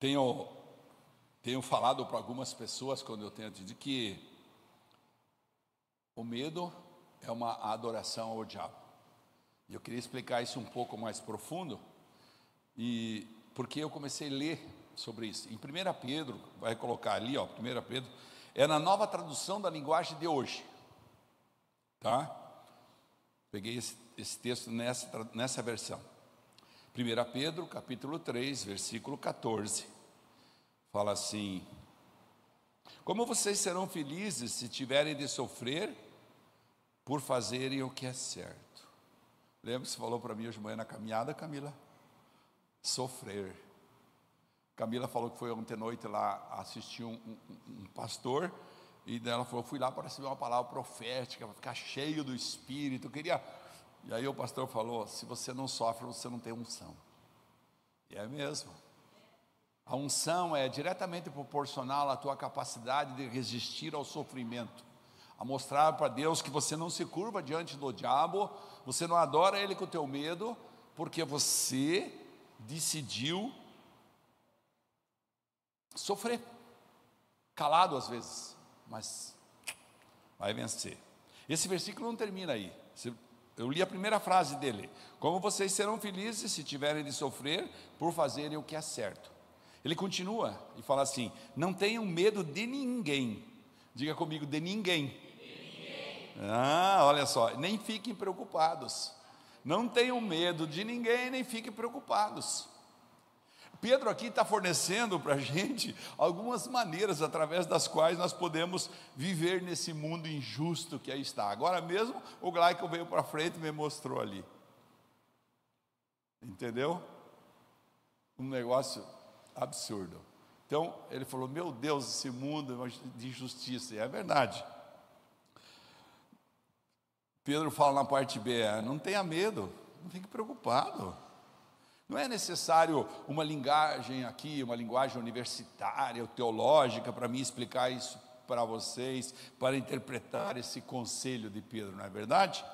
Tenho, tenho falado para algumas pessoas quando eu tenho dito que o medo é uma adoração ao diabo. E eu queria explicar isso um pouco mais profundo, e porque eu comecei a ler sobre isso. Em 1 Pedro, vai colocar ali, ó, 1 Pedro, é na nova tradução da linguagem de hoje. Tá? Peguei esse, esse texto nessa, nessa versão. 1 Pedro, capítulo 3, versículo 14, fala assim: Como vocês serão felizes se tiverem de sofrer por fazerem o que é certo? Lembra que você falou para mim hoje de manhã na caminhada, Camila? Sofrer. Camila falou que foi ontem à noite lá assistir um, um, um pastor, e ela falou: fui lá para receber uma palavra profética, para ficar cheio do Espírito. Eu queria e aí o pastor falou: se você não sofre, você não tem unção. E é mesmo. A unção é diretamente proporcional à tua capacidade de resistir ao sofrimento, a mostrar para Deus que você não se curva diante do diabo, você não adora ele com o teu medo, porque você decidiu sofrer, calado às vezes, mas vai vencer. Esse versículo não termina aí. Eu li a primeira frase dele: Como vocês serão felizes se tiverem de sofrer por fazerem o que é certo. Ele continua e fala assim: Não tenham medo de ninguém. Diga comigo, de ninguém. De ninguém. Ah, olha só, nem fiquem preocupados. Não tenham medo de ninguém, nem fiquem preocupados. Pedro aqui está fornecendo para a gente algumas maneiras através das quais nós podemos viver nesse mundo injusto que aí está. Agora mesmo, o Glauco veio para frente e me mostrou ali. Entendeu? Um negócio absurdo. Então, ele falou: Meu Deus, esse mundo é de injustiça. E é verdade. Pedro fala na parte B: Não tenha medo, não fique preocupado. Não é necessário uma linguagem aqui, uma linguagem universitária, teológica, para me explicar isso para vocês, para interpretar esse conselho de Pedro, não é verdade?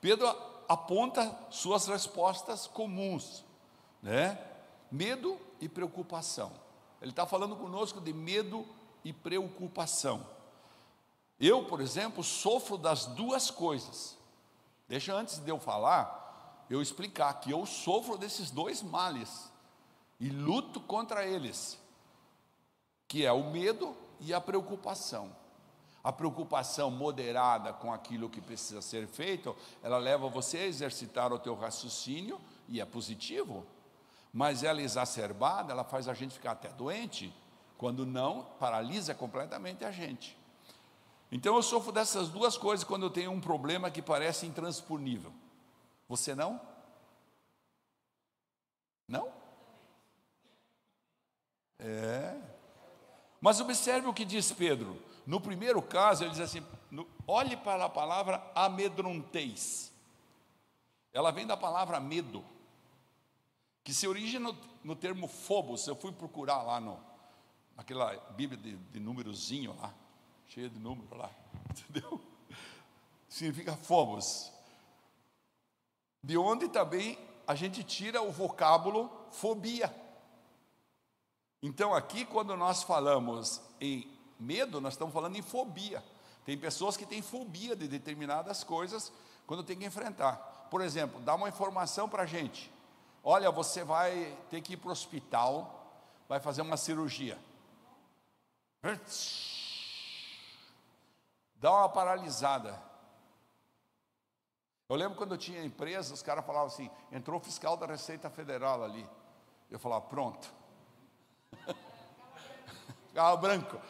Pedro aponta suas respostas comuns, né? Medo e preocupação. Ele está falando conosco de medo e preocupação. Eu, por exemplo, sofro das duas coisas. Deixa antes de eu falar, eu explicar que eu sofro desses dois males e luto contra eles, que é o medo e a preocupação. A preocupação moderada com aquilo que precisa ser feito, ela leva você a exercitar o teu raciocínio e é positivo. Mas ela exacerbada, ela faz a gente ficar até doente, quando não, paralisa completamente a gente. Então eu sofro dessas duas coisas quando eu tenho um problema que parece intransponível. Você não? Não? É. Mas observe o que diz Pedro. No primeiro caso, ele diz assim: olhe para a palavra amedronteis. Ela vem da palavra medo, que se origina no, no termo phobos. Eu fui procurar lá no, naquela Bíblia de, de númerozinho lá, cheia de número lá, entendeu? Significa phobos de onde também a gente tira o vocábulo fobia. Então, aqui, quando nós falamos em medo, nós estamos falando em fobia. Tem pessoas que têm fobia de determinadas coisas quando tem que enfrentar. Por exemplo, dá uma informação para a gente: olha, você vai ter que ir para o hospital, vai fazer uma cirurgia. Dá uma paralisada. Eu lembro quando eu tinha empresa, os caras falavam assim: entrou o fiscal da Receita Federal ali. Eu falava: pronto. Ficava branco,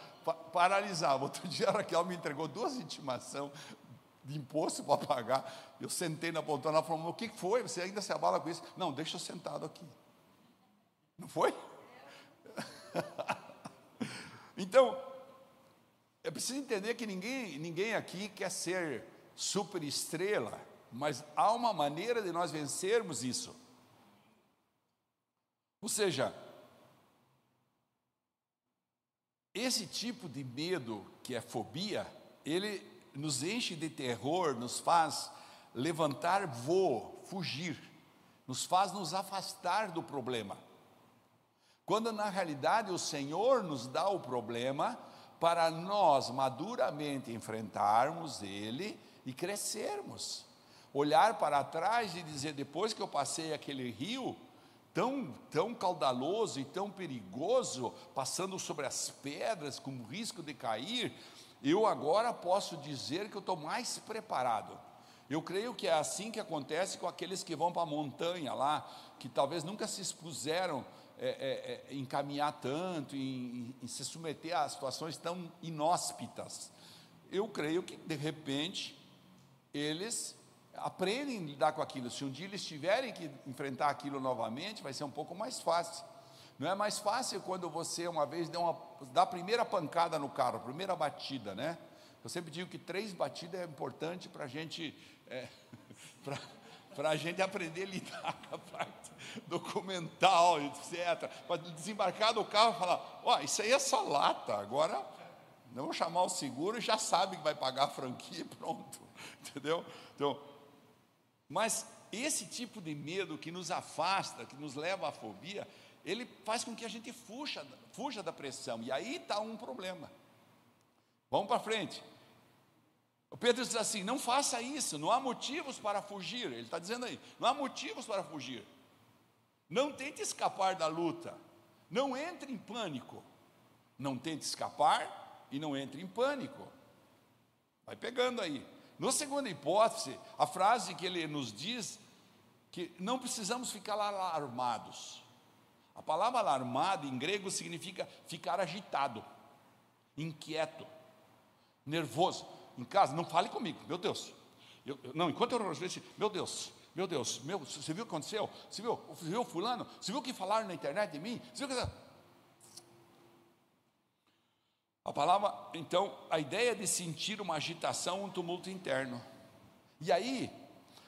paralisava. Outro dia a Raquel me entregou duas intimações de imposto para pagar. Eu sentei na poltrona e falou: o que foi? Você ainda se abala com isso? Não, deixa eu sentado aqui. Não foi? então, é preciso entender que ninguém, ninguém aqui quer ser super estrela mas há uma maneira de nós vencermos isso. Ou seja, esse tipo de medo, que é fobia, ele nos enche de terror, nos faz levantar voo, fugir, nos faz nos afastar do problema. quando na realidade o Senhor nos dá o problema para nós maduramente enfrentarmos ele e crescermos. Olhar para trás e dizer, depois que eu passei aquele rio, tão, tão caudaloso e tão perigoso, passando sobre as pedras com risco de cair, eu agora posso dizer que eu estou mais preparado. Eu creio que é assim que acontece com aqueles que vão para a montanha lá, que talvez nunca se expuseram é, é, é, em caminhar tanto, em, em se submeter a situações tão inóspitas. Eu creio que, de repente, eles aprendem a lidar com aquilo. Se um dia eles tiverem que enfrentar aquilo novamente, vai ser um pouco mais fácil. Não é mais fácil quando você uma vez dá, uma, dá a primeira pancada no carro, a primeira batida, né? Eu sempre digo que três batidas é importante para a gente, é, para a gente aprender a lidar com a parte documental, etc. Para desembarcar do carro e falar, ó, oh, isso aí é só lata, agora não chamar o seguro e já sabe que vai pagar a franquia e pronto, entendeu? Então, mas esse tipo de medo que nos afasta, que nos leva à fobia, ele faz com que a gente fuja, fuja da pressão. E aí está um problema. Vamos para frente. O Pedro diz assim: não faça isso, não há motivos para fugir. Ele está dizendo aí: não há motivos para fugir. Não tente escapar da luta. Não entre em pânico. Não tente escapar e não entre em pânico. Vai pegando aí. Na segunda hipótese, a frase que ele nos diz que não precisamos ficar alarmados. A palavra alarmado em grego significa ficar agitado, inquieto, nervoso. Em casa, não fale comigo, meu Deus. Eu, não, enquanto eu não meu Deus, meu Deus, meu, você viu o que aconteceu? Você viu, você viu fulano? Você viu o que falaram na internet de mim? Você viu que... A palavra, então, a ideia de sentir uma agitação, um tumulto interno. E aí,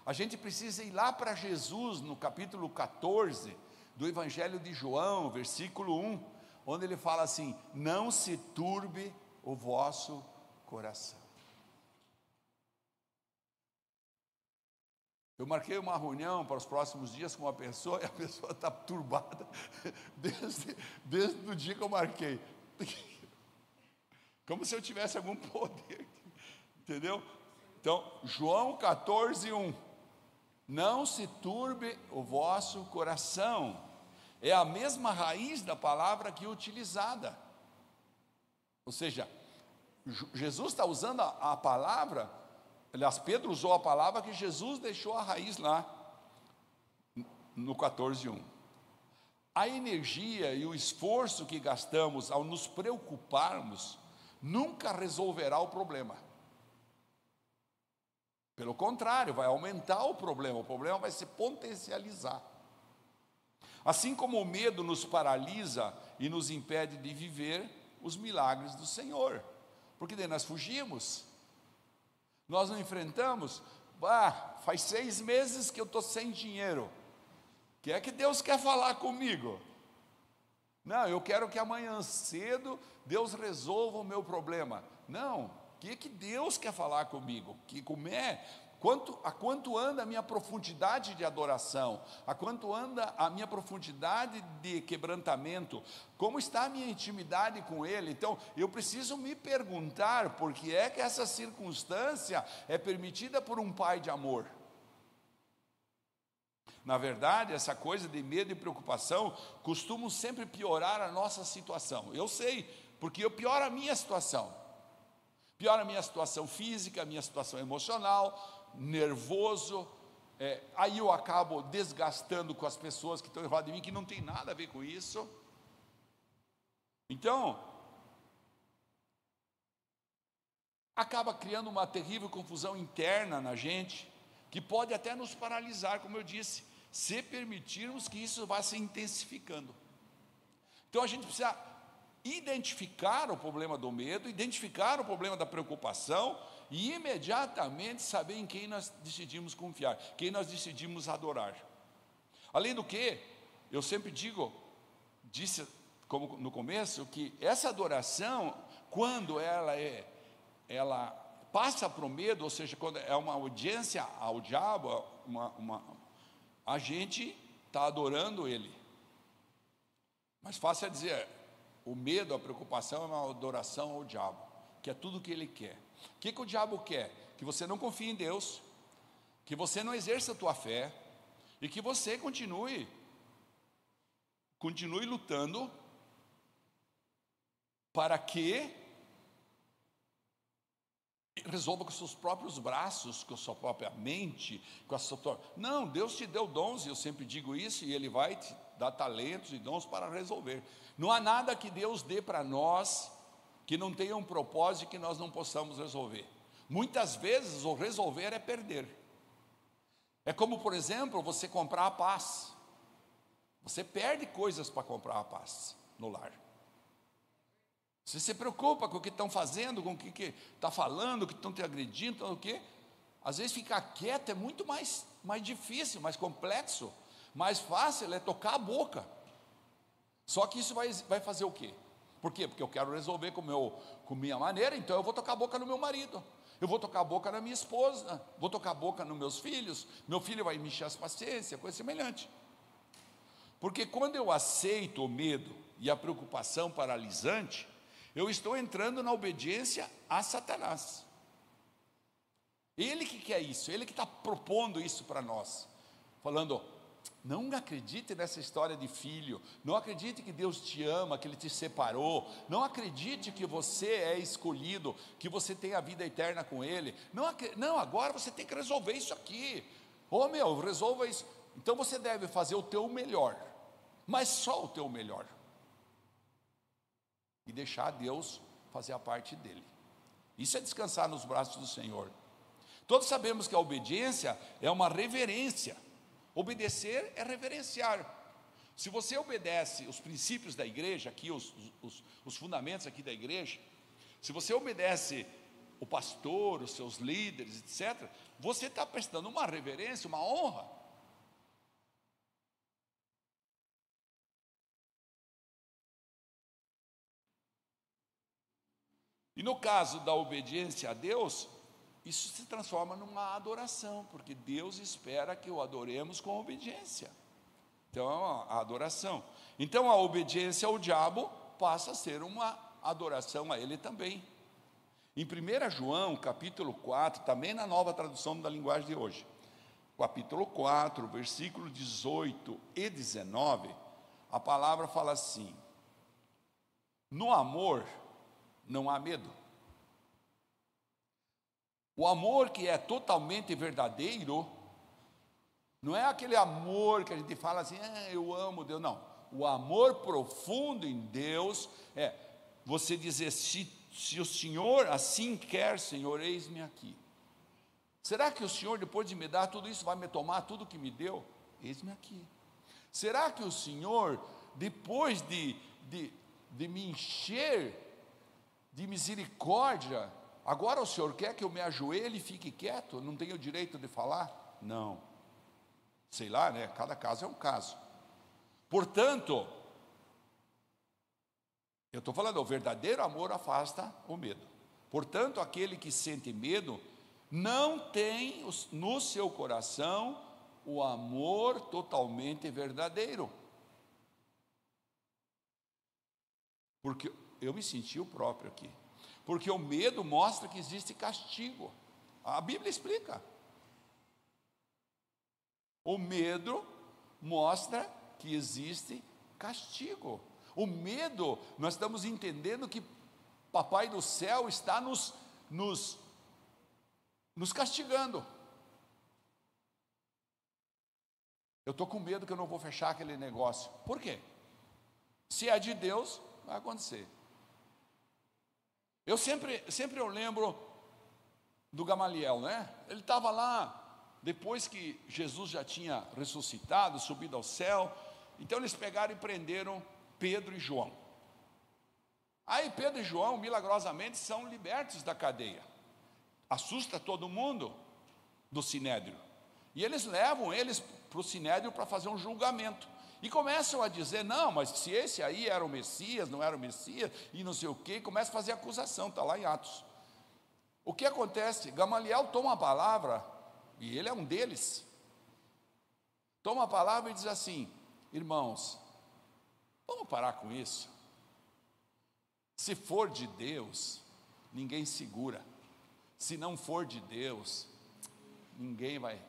a gente precisa ir lá para Jesus, no capítulo 14 do Evangelho de João, versículo 1, onde ele fala assim: Não se turbe o vosso coração. Eu marquei uma reunião para os próximos dias com uma pessoa e a pessoa está turbada desde, desde o dia que eu marquei. Como se eu tivesse algum poder. Entendeu? Então, João 14, 1. Não se turbe o vosso coração. É a mesma raiz da palavra que utilizada. Ou seja, Jesus está usando a, a palavra, aliás, Pedro usou a palavra que Jesus deixou a raiz lá, no 14, 1 a energia e o esforço que gastamos ao nos preocuparmos nunca resolverá o problema. Pelo contrário, vai aumentar o problema, o problema vai se potencializar. Assim como o medo nos paralisa e nos impede de viver os milagres do Senhor, porque daí nós fugimos, nós não enfrentamos, ah, faz seis meses que eu estou sem dinheiro, o que é que Deus quer falar comigo? Não, eu quero que amanhã cedo Deus resolva o meu problema. Não, o que, que Deus quer falar comigo? Que como é? Quanto, a quanto anda a minha profundidade de adoração? A quanto anda a minha profundidade de quebrantamento? Como está a minha intimidade com Ele? Então, eu preciso me perguntar por que é que essa circunstância é permitida por um Pai de amor. Na verdade, essa coisa de medo e preocupação costumam sempre piorar a nossa situação. Eu sei, porque eu pioro a minha situação. Piora a minha situação física, a minha situação emocional, nervoso. É, aí eu acabo desgastando com as pessoas que estão em volta de mim, que não tem nada a ver com isso. Então, acaba criando uma terrível confusão interna na gente, que pode até nos paralisar, como eu disse se permitirmos que isso vá se intensificando. Então a gente precisa identificar o problema do medo, identificar o problema da preocupação e imediatamente saber em quem nós decidimos confiar, quem nós decidimos adorar. Além do que, eu sempre digo, disse como no começo, que essa adoração, quando ela é, ela passa para o medo, ou seja, quando é uma audiência ao diabo, uma, uma, a gente está adorando Ele. Mas fácil é dizer, o medo, a preocupação é uma adoração ao diabo, que é tudo o que ele quer. O que, que o diabo quer? Que você não confie em Deus, que você não exerça a tua fé e que você continue continue lutando para que resolva com seus próprios braços, com a sua própria mente, com a sua Não, Deus te deu dons, e eu sempre digo isso, e Ele vai te dar talentos e dons para resolver. Não há nada que Deus dê para nós que não tenha um propósito que nós não possamos resolver. Muitas vezes o resolver é perder. É como, por exemplo, você comprar a paz. Você perde coisas para comprar a paz no lar. Você se preocupa com o que estão fazendo, com o que está falando, o que estão te agredindo, o que. Às vezes ficar quieto é muito mais, mais difícil, mais complexo. Mais fácil é tocar a boca. Só que isso vai, vai fazer o quê? Por quê? Porque eu quero resolver com, meu, com minha maneira, então eu vou tocar a boca no meu marido. Eu vou tocar a boca na minha esposa, vou tocar a boca nos meus filhos, meu filho vai me encher as paciências, coisa semelhante. Porque quando eu aceito o medo e a preocupação paralisante, eu estou entrando na obediência a Satanás. Ele que quer isso, ele que está propondo isso para nós, falando: não acredite nessa história de filho, não acredite que Deus te ama, que Ele te separou, não acredite que você é escolhido, que você tem a vida eterna com Ele, não, não agora você tem que resolver isso aqui, ô oh, meu, resolva isso, então você deve fazer o teu melhor, mas só o teu melhor, e deixar Deus fazer a parte dele. Isso é descansar nos braços do Senhor. Todos sabemos que a obediência é uma reverência. Obedecer é reverenciar. Se você obedece os princípios da igreja, aqui, os, os, os fundamentos aqui da igreja, se você obedece o pastor, os seus líderes, etc., você está prestando uma reverência, uma honra E no caso da obediência a Deus, isso se transforma numa adoração, porque Deus espera que o adoremos com obediência. Então, é a adoração. Então, a obediência ao diabo passa a ser uma adoração a ele também. Em 1 João, capítulo 4, também na nova tradução da linguagem de hoje, capítulo 4, versículo 18 e 19, a palavra fala assim: No amor, não há medo. O amor que é totalmente verdadeiro, não é aquele amor que a gente fala assim, ah, eu amo Deus, não. O amor profundo em Deus é você dizer, se, se o Senhor assim quer, Senhor, eis-me aqui. Será que o Senhor, depois de me dar tudo isso, vai me tomar tudo que me deu? Eis-me aqui. Será que o Senhor, depois de, de, de me encher de misericórdia. Agora o senhor quer que eu me ajoelhe e fique quieto? Não tenho direito de falar? Não. Sei lá, né? Cada caso é um caso. Portanto, eu estou falando, o verdadeiro amor afasta o medo. Portanto, aquele que sente medo não tem no seu coração o amor totalmente verdadeiro. Porque eu me senti o próprio aqui. Porque o medo mostra que existe castigo. A Bíblia explica. O medo mostra que existe castigo. O medo, nós estamos entendendo que Papai do céu está nos, nos, nos castigando. Eu estou com medo que eu não vou fechar aquele negócio. Por quê? Se é de Deus, vai acontecer. Eu sempre, sempre eu lembro do Gamaliel, né? Ele estava lá depois que Jesus já tinha ressuscitado, subido ao céu. Então eles pegaram e prenderam Pedro e João. Aí Pedro e João milagrosamente são libertos da cadeia. Assusta todo mundo do sinédrio. E eles levam eles para o sinédrio para fazer um julgamento. E começam a dizer: não, mas se esse aí era o Messias, não era o Messias, e não sei o quê, começa a fazer acusação, está lá em Atos. O que acontece? Gamaliel toma a palavra, e ele é um deles. Toma a palavra e diz assim: irmãos, Vamos parar com isso. Se for de Deus, ninguém segura. Se não for de Deus, ninguém vai.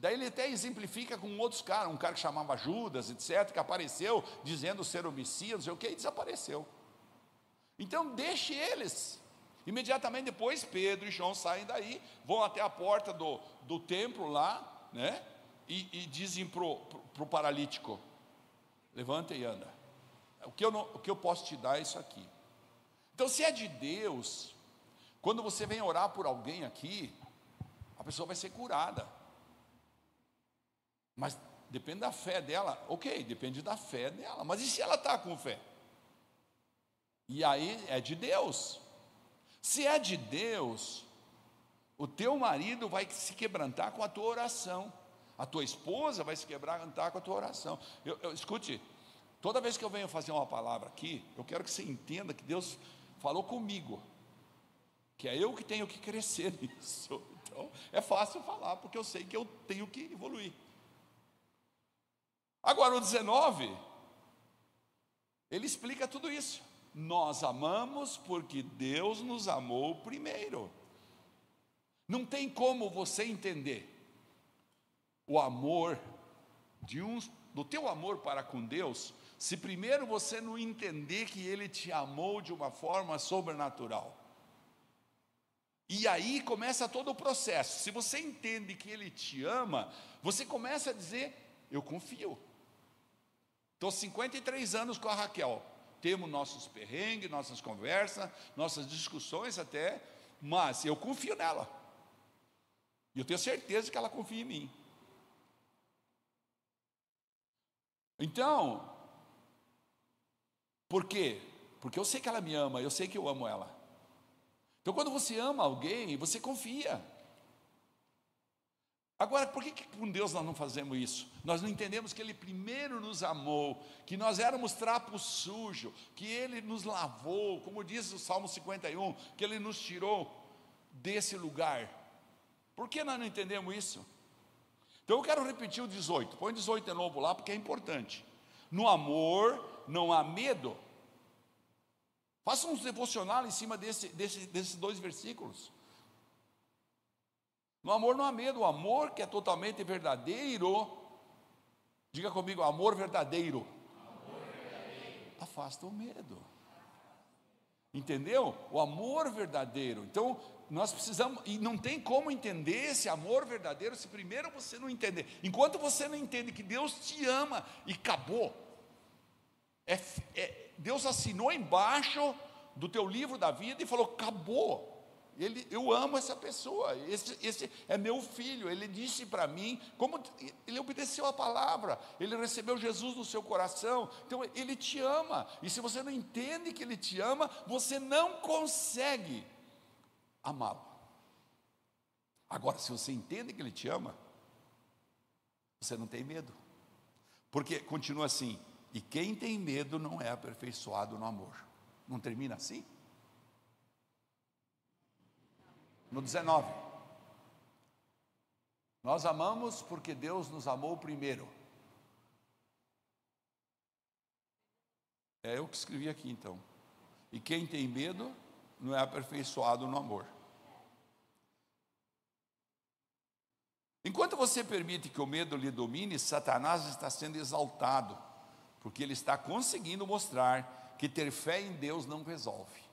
Daí ele até exemplifica com outros caras, um cara que chamava Judas, etc., que apareceu dizendo ser o Messias, não sei o que, e desapareceu. Então deixe eles. Imediatamente depois, Pedro e João saem daí, vão até a porta do, do templo lá, né? E, e dizem para o paralítico: levanta e anda. O que, eu não, o que eu posso te dar é isso aqui. Então, se é de Deus, quando você vem orar por alguém aqui, a pessoa vai ser curada. Mas depende da fé dela. Ok, depende da fé dela. Mas e se ela está com fé? E aí é de Deus. Se é de Deus, o teu marido vai se quebrantar com a tua oração. A tua esposa vai se quebrantar com a tua oração. Eu, eu, escute, toda vez que eu venho fazer uma palavra aqui, eu quero que você entenda que Deus falou comigo que é eu que tenho que crescer nisso. Então, é fácil falar, porque eu sei que eu tenho que evoluir. Agora, o 19, ele explica tudo isso. Nós amamos porque Deus nos amou primeiro. Não tem como você entender o amor de um, do teu amor para com Deus, se primeiro você não entender que Ele te amou de uma forma sobrenatural. E aí começa todo o processo. Se você entende que Ele te ama, você começa a dizer: Eu confio. Estou 53 anos com a Raquel. Temos nossos perrengues, nossas conversas, nossas discussões até, mas eu confio nela. E eu tenho certeza que ela confia em mim. Então, por quê? Porque eu sei que ela me ama, eu sei que eu amo ela. Então, quando você ama alguém, você confia. Agora, por que, que com Deus nós não fazemos isso? Nós não entendemos que Ele primeiro nos amou, que nós éramos trapo sujo, que Ele nos lavou, como diz o Salmo 51, que Ele nos tirou desse lugar. Por que nós não entendemos isso? Então eu quero repetir o 18, põe 18 de novo lá, porque é importante. No amor não há medo, Faça um devocional em cima desse, desse, desses dois versículos. No amor não há medo, o amor que é totalmente verdadeiro. Diga comigo, amor verdadeiro. Amor. Afasta o medo. Entendeu? O amor verdadeiro. Então, nós precisamos, e não tem como entender esse amor verdadeiro se primeiro você não entender. Enquanto você não entende que Deus te ama e acabou, é, é, Deus assinou embaixo do teu livro da vida e falou: acabou. Ele, eu amo essa pessoa, esse, esse é meu filho. Ele disse para mim, como ele obedeceu a palavra, ele recebeu Jesus no seu coração, então ele te ama. E se você não entende que ele te ama, você não consegue amá-lo. Agora, se você entende que ele te ama, você não tem medo, porque continua assim: e quem tem medo não é aperfeiçoado no amor. Não termina assim? No 19. Nós amamos porque Deus nos amou primeiro. É eu que escrevi aqui então. E quem tem medo não é aperfeiçoado no amor. Enquanto você permite que o medo lhe domine, Satanás está sendo exaltado porque ele está conseguindo mostrar que ter fé em Deus não resolve.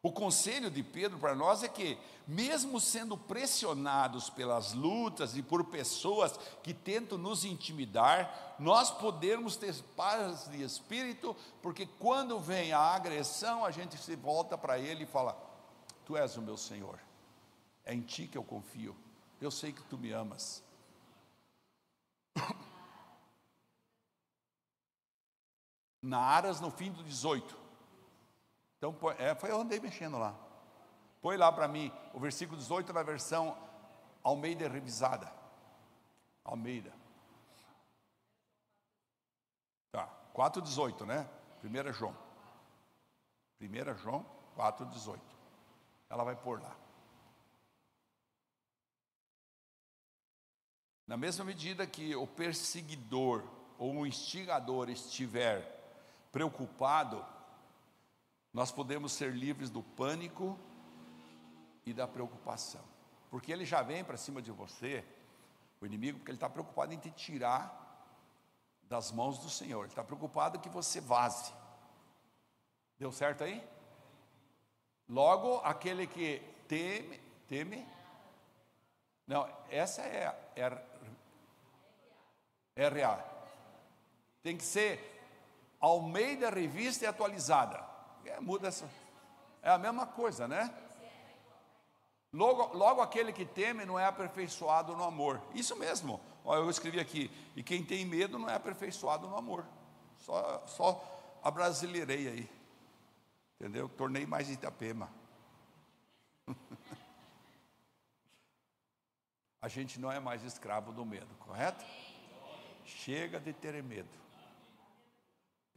O conselho de Pedro para nós é que, mesmo sendo pressionados pelas lutas e por pessoas que tentam nos intimidar, nós podemos ter paz de espírito, porque quando vem a agressão, a gente se volta para ele e fala: Tu és o meu Senhor, é em ti que eu confio, eu sei que tu me amas. Na Aras, no fim do 18. Então, é, foi eu andei mexendo lá. Põe lá para mim o versículo 18 na versão Almeida revisada. Almeida. Tá, 4,18, né? 1 João. 1 João 4,18. Ela vai pôr lá. Na mesma medida que o perseguidor ou o instigador estiver preocupado, nós podemos ser livres do pânico e da preocupação, porque ele já vem para cima de você, o inimigo, porque ele está preocupado em te tirar das mãos do Senhor, ele está preocupado que você vaze. Deu certo aí? Logo, aquele que teme, teme? Não, essa é, é RA. Tem que ser Almeida Revista e Atualizada. É, muda essa. É a mesma coisa, né? Logo, logo aquele que teme não é aperfeiçoado no amor. Isso mesmo. Olha, eu escrevi aqui. E quem tem medo não é aperfeiçoado no amor. Só, só a brasileirei aí. Entendeu? Tornei mais Itapema. a gente não é mais escravo do medo, correto? Chega de ter medo.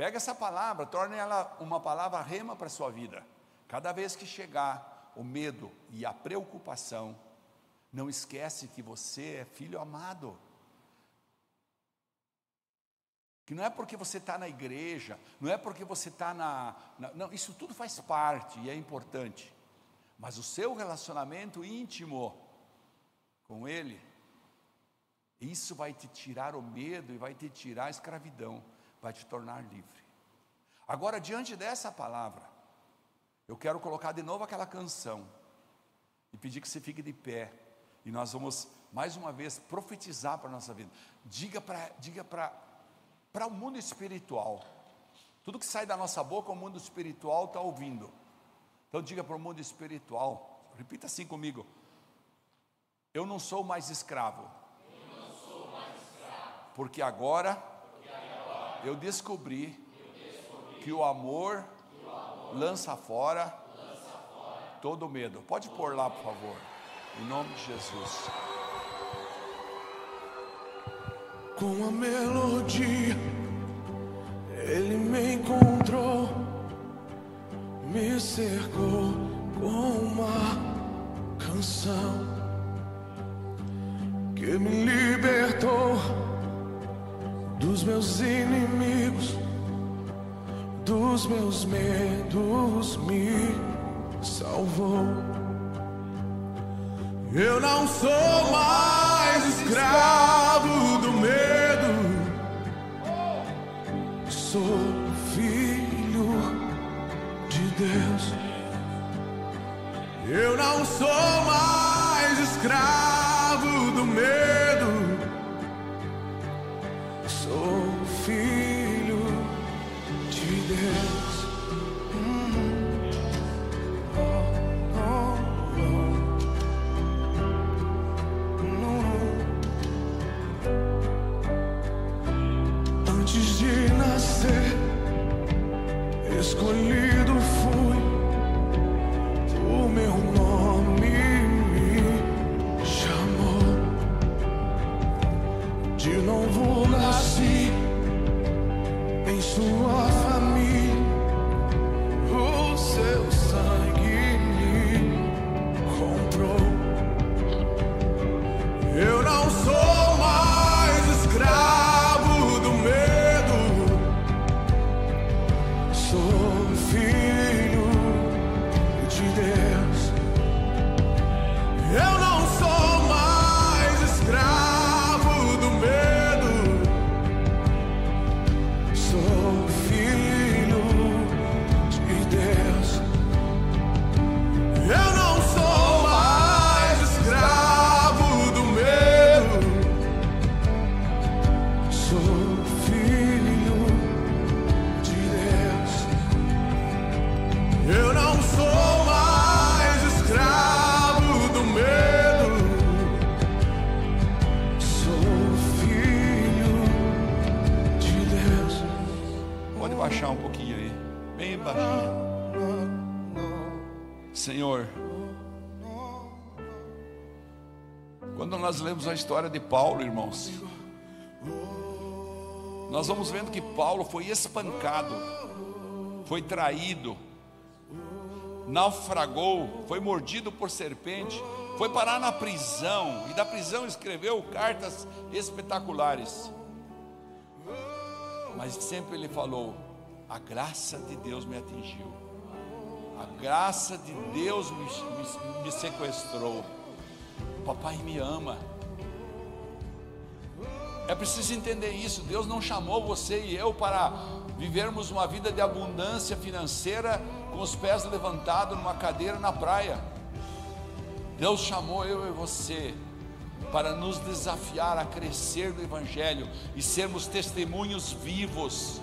Pega essa palavra, torne ela uma palavra rema para a sua vida. Cada vez que chegar o medo e a preocupação, não esquece que você é filho amado. Que não é porque você está na igreja, não é porque você está na, na. Não, isso tudo faz parte e é importante. Mas o seu relacionamento íntimo com Ele isso vai te tirar o medo e vai te tirar a escravidão, vai te tornar livre. Agora, diante dessa palavra, eu quero colocar de novo aquela canção e pedir que você fique de pé. E nós vamos mais uma vez profetizar para a nossa vida. Diga para diga para o mundo espiritual. Tudo que sai da nossa boca, o mundo espiritual está ouvindo. Então diga para o mundo espiritual, repita assim comigo: Eu não sou mais escravo porque agora eu descobri que o amor lança fora todo medo. Pode pôr lá, por favor. Em nome de Jesus. Com a melodia, ele me encontrou, me cercou com uma canção que me libertou dos meus inimigos, dos meus medos me salvou. Eu não sou mais escravo do medo, sou filho de Deus. Eu não sou mais lemos a história de Paulo, irmãos, nós vamos vendo que Paulo foi espancado, foi traído, naufragou, foi mordido por serpente, foi parar na prisão e da prisão escreveu cartas espetaculares. Mas sempre ele falou: a graça de Deus me atingiu, a graça de Deus me, me, me sequestrou. Papai me ama. É preciso entender isso. Deus não chamou você e eu para vivermos uma vida de abundância financeira com os pés levantados numa cadeira na praia. Deus chamou eu e você para nos desafiar a crescer no Evangelho e sermos testemunhos vivos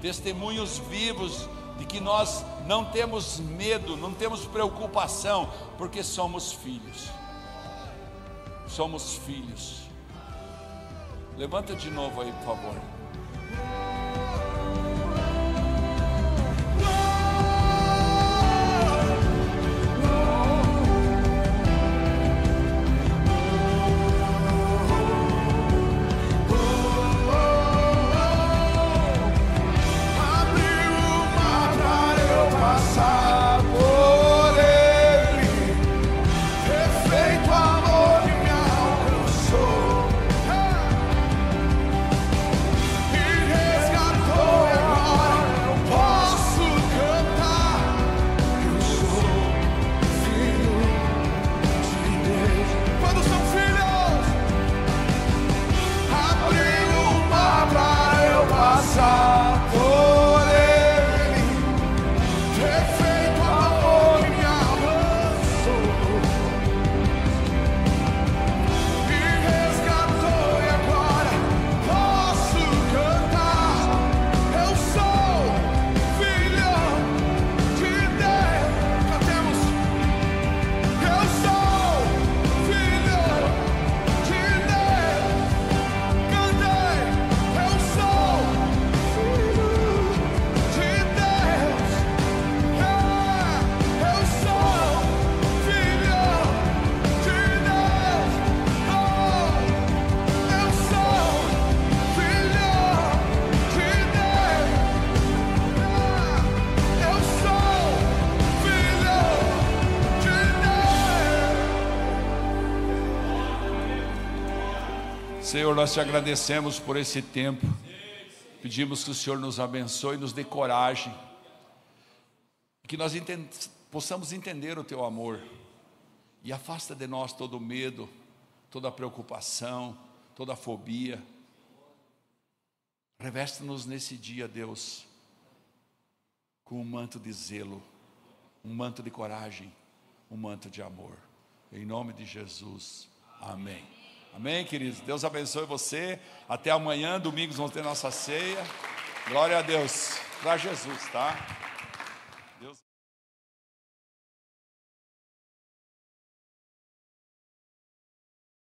testemunhos vivos de que nós não temos medo, não temos preocupação, porque somos filhos. Somos filhos. Levanta de novo aí, por favor. Senhor, nós te agradecemos por esse tempo. Pedimos que o Senhor nos abençoe e nos dê coragem. Que nós possamos entender o teu amor. E afasta de nós todo medo, toda preocupação, toda fobia. Reveste-nos nesse dia, Deus, com um manto de zelo, um manto de coragem, um manto de amor. Em nome de Jesus. Amém. Amém, queridos? Deus abençoe você. Até amanhã, domingos, vamos ter nossa ceia. Glória a Deus. Para Jesus, tá?